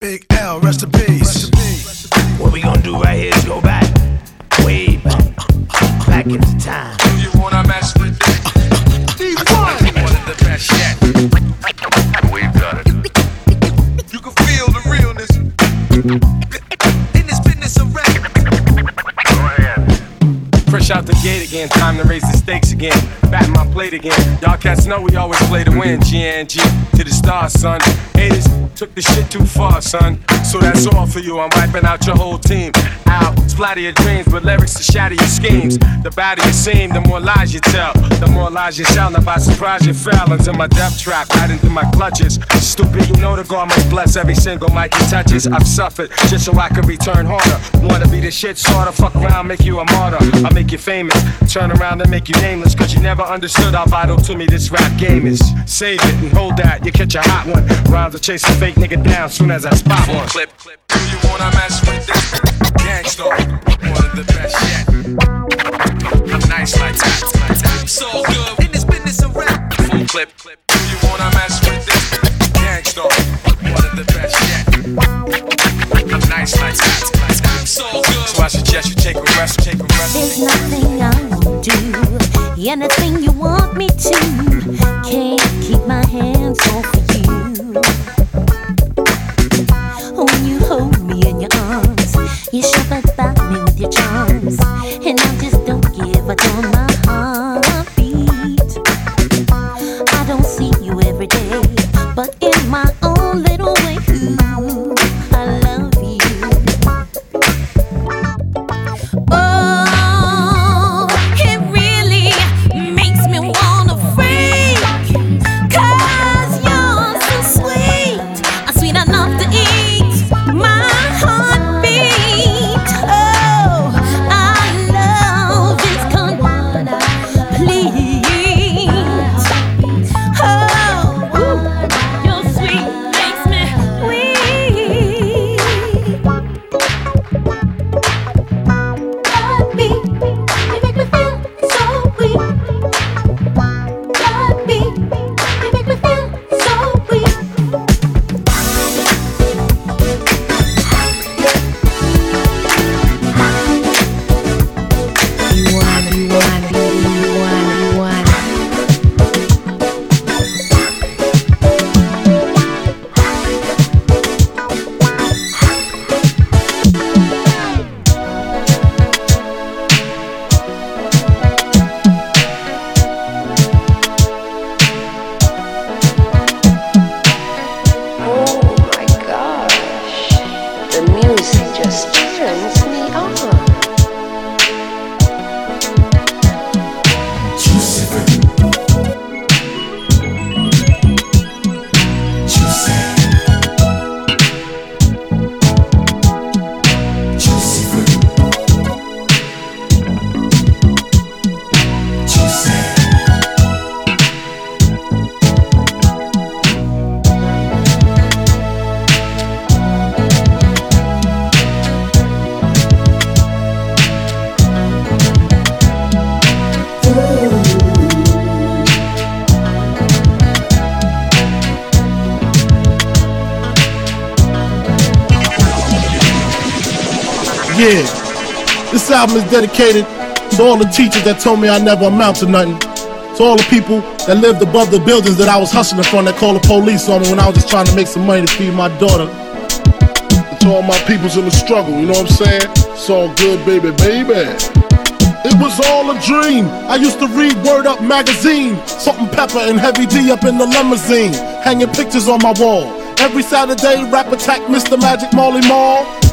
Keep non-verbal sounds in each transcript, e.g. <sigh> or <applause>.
Big L, rest in peace. What we gonna do right here is go back, way back, back into time. Do you wanna mess with <laughs> this? One of the best yet. We've done it. You can feel the realness. In this business of rap. Go ahead. Fresh out the gate again, time to raise the stakes again. Back my plate again. Y'all cats know we always play to win. GNG to the stars, son. Haters took the shit too far, son. So that's all for you. I'm wiping out your whole team. Out, splatter your dreams with lyrics to shatter your schemes. The badder you seem, the more lies you tell. The more lies you tell. Now by surprise you fell into my death trap, right into my clutches. Stupid, you know the God must bless every single mic he touches. I've suffered just so I can return harder. Wanna be the shit sorta, fuck around, make you a martyr. I make you famous, turn around and make you nameless. Cause you never understood how vital to me this rap game is. Save it and hold that, you catch a hot one. Rhymes will chasing a fake nigga down soon as I spot one. Clip, clip. Do you wanna mess with this? Gangsta, one of the best yet. Nice like that, like that. So good in this business of rap. Full clip, clip. Do you wanna mess with this? Gangsta, one of the best yet. Nice like that, like that. So good. So I suggest you take a rest, take a rest. There's nothing I won't do, anything you want me to. Can't keep my hands off charms, and I just don't give a damn Yeah, this album is dedicated to all the teachers that told me I never amount to nothing. To all the people that lived above the buildings that I was hustling from that called the police on me when I was just trying to make some money to feed my daughter. And to all my peoples in the struggle, you know what I'm saying? It's all good, baby, baby. It was all a dream. I used to read Word Up magazine, Salt-N-Pepa and Heavy D up in the limousine, hanging pictures on my wall. Every Saturday, rap attack Mr. Magic Marley Marl.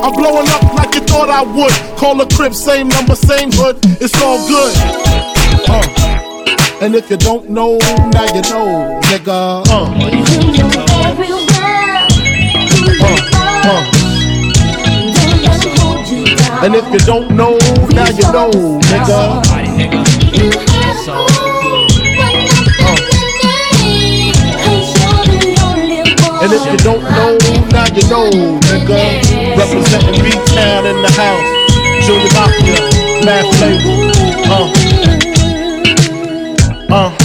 I'm blowing up like you thought I would. Call a crib, same number, same hood. It's all good. Uh. And if you don't know, now you know, nigga. Uh. Uh. Uh. And if you don't know, now you know, nigga. And if you don't know, now you know, nigga. Representing B-Town in the house. Junior Mafia, Mad Flavor. Uh. Uh.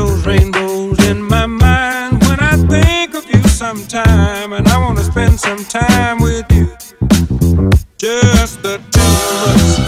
those rainbows in my mind when I think of you sometime, and I want to spend some time with you. Just the two of us.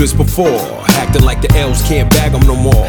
This before, acting like the elves can't bag them no more.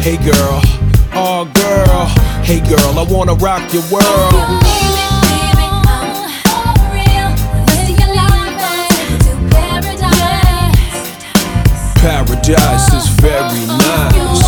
Hey girl, oh girl, hey girl, I wanna rock your world. Paradise is very nice.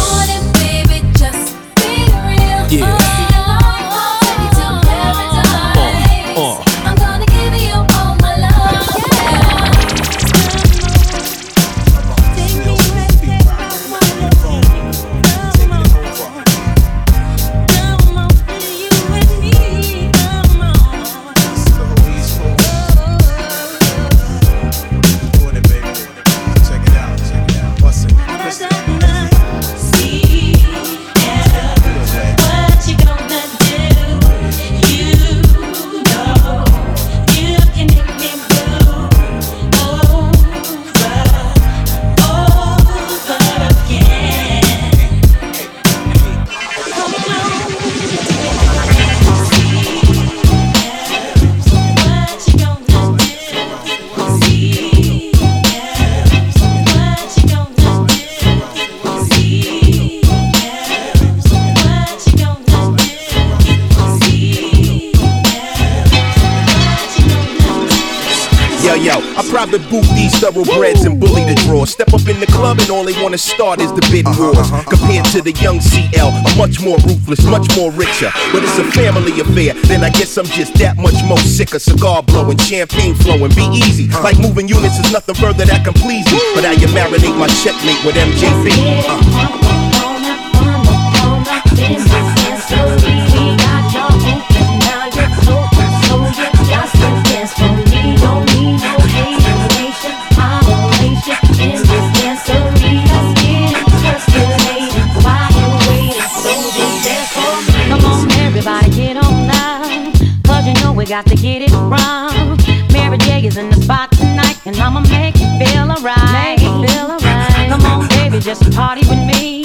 Boot these thoroughbreds and bully the draw. Step up in the club and all they wanna start is the bidding wars. Compared to the young CL, I'm much more ruthless, much more richer. But it's a family affair, then I guess I'm just that much more sicker. Cigar blowing, champagne flowing, be easy. Like moving units is nothing further that can please me. But how you marinate my checkmate with MJB. Uh. We got to get it wrong. Mary J is in the spot tonight, and I'ma make you feel alright. Make you feel alright. Come on, baby, just party with me.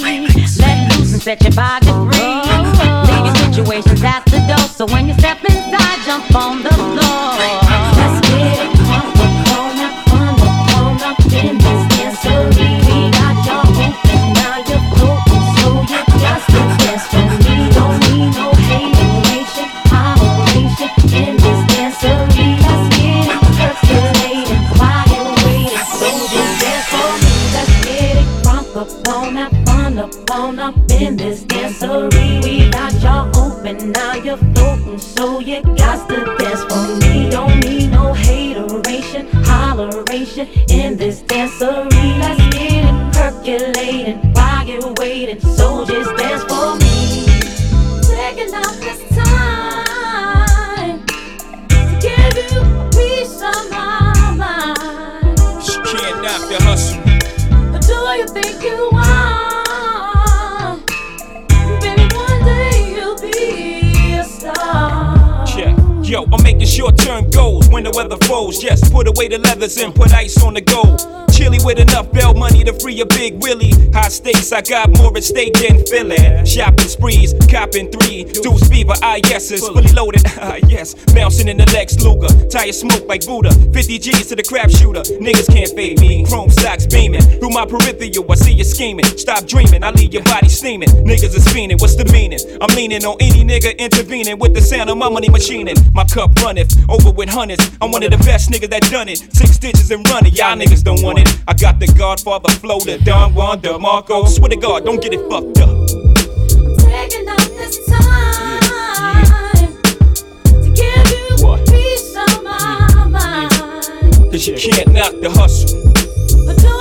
Let loose and set your body free. Oh. Leave your situations at the door, so when you step inside, jump on the floor. Let's get it it when the weather falls. Yes, put away the leathers and put ice on the gold. Chilly with enough bell money to free a big Willie. High stakes, I got more at stake than Philly. Shopping sprees, copping three. Deuce fever, yeses, fully loaded, <laughs> ah yes. Bouncing in the Lex Luger, tire smoke like Buddha. 50 G's to the crap shooter, niggas can't fade me. Chrome socks beaming through my peripheral. I see you scheming. Stop dreaming, I leave your body steaming. Niggas is fiending, what's the meaning? I'm leaning on any nigga intervening with the sound of my money machining. My cup runneth over with hundreds. I'm one of the best niggas that done it. Six stitches and running, y'all niggas don't want it. I got the Godfather flow, the Don Juan DeMarco. Swear to God, don't get it fucked up. Taking out this time to give you a of my. Cause you can't knock the hustle.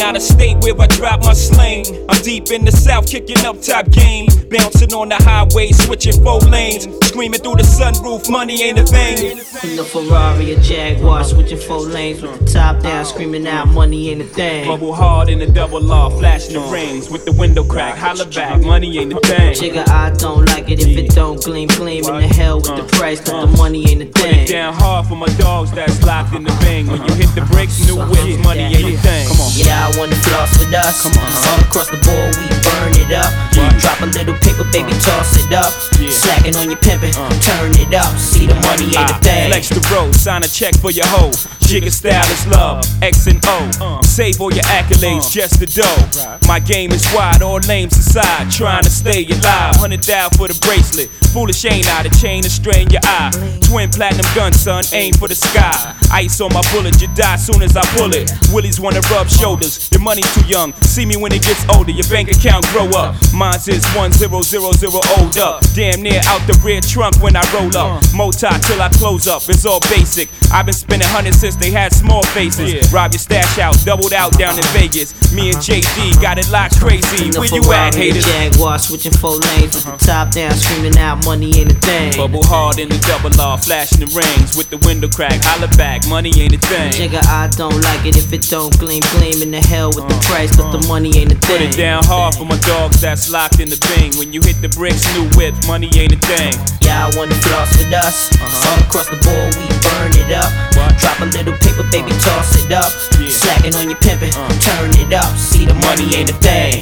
That out of state where I drop my sling. I'm deep in the south, kicking up top game. Bouncing on the highway, switching four lanes. Screaming through the sunroof, money ain't a thing. In the Ferrari or Jaguar, switching four lanes with the top down, screaming out money ain't a thing. Bubble hard in the double law, flashing the rings with the window crack. Holla back, money ain't a thing. Jigga, I don't like it if it don't gleam, gleam in the hell with the uh, price, but the uh. money ain't a thing. Put it down hard for my dogs that's locked in the bang. When you hit the bricks, new whips, money ain't a thing. Come on. Yeah, I wanna floss with us. Come on. All across the board, we burn it up. Drop a little paper, baby, toss it up. Slacking on your pimpin', uh. turn it up. See the money ain't a thing. Ah. Flex the road, sign a check for your hoe. Jigga style is love, X and O. Save all your accolades, uh. just the dough. My game is wide, all names aside. Trying to stay alive. Hundred down for the bracelet. Foolish ain't I, the chain to strain your eye. Twin platinum gun, son, aim for the sky. Ice on my bullet, you die soon as I pull it. Willies wanna rub shoulders, your money too young. See me when it gets older, your bank account grow up. Mine's is 1000 old up. Damn near out the rear trunk when I roll up. Uh. Mota till I close up, it's all basic. I've been spending hundreds since they had small faces. Rob your stash out, doubled out down in Vegas. Me and JD got it locked crazy. Where you at, haters? Jaguar, switching four lanes with the uh-huh. top down, screaming out money ain't a thing. Bubble hard in the double law, flashing the rings with the window crack. Holla back, money ain't a thing. Nigga, I don't like it if it don't gleam, gleam in the hell with the uh-huh. price, but the uh-huh. money ain't a thing. Put it down hard for my dogs that's locked in the bing. When you hit the bricks, new whip, money ain't a thing. Y'all wanna floss with us? All across the board, we burn it up. Drop a little paper, baby, toss it up. Slacking on your pimpin', uh. turn it up. See the money ain't a thing.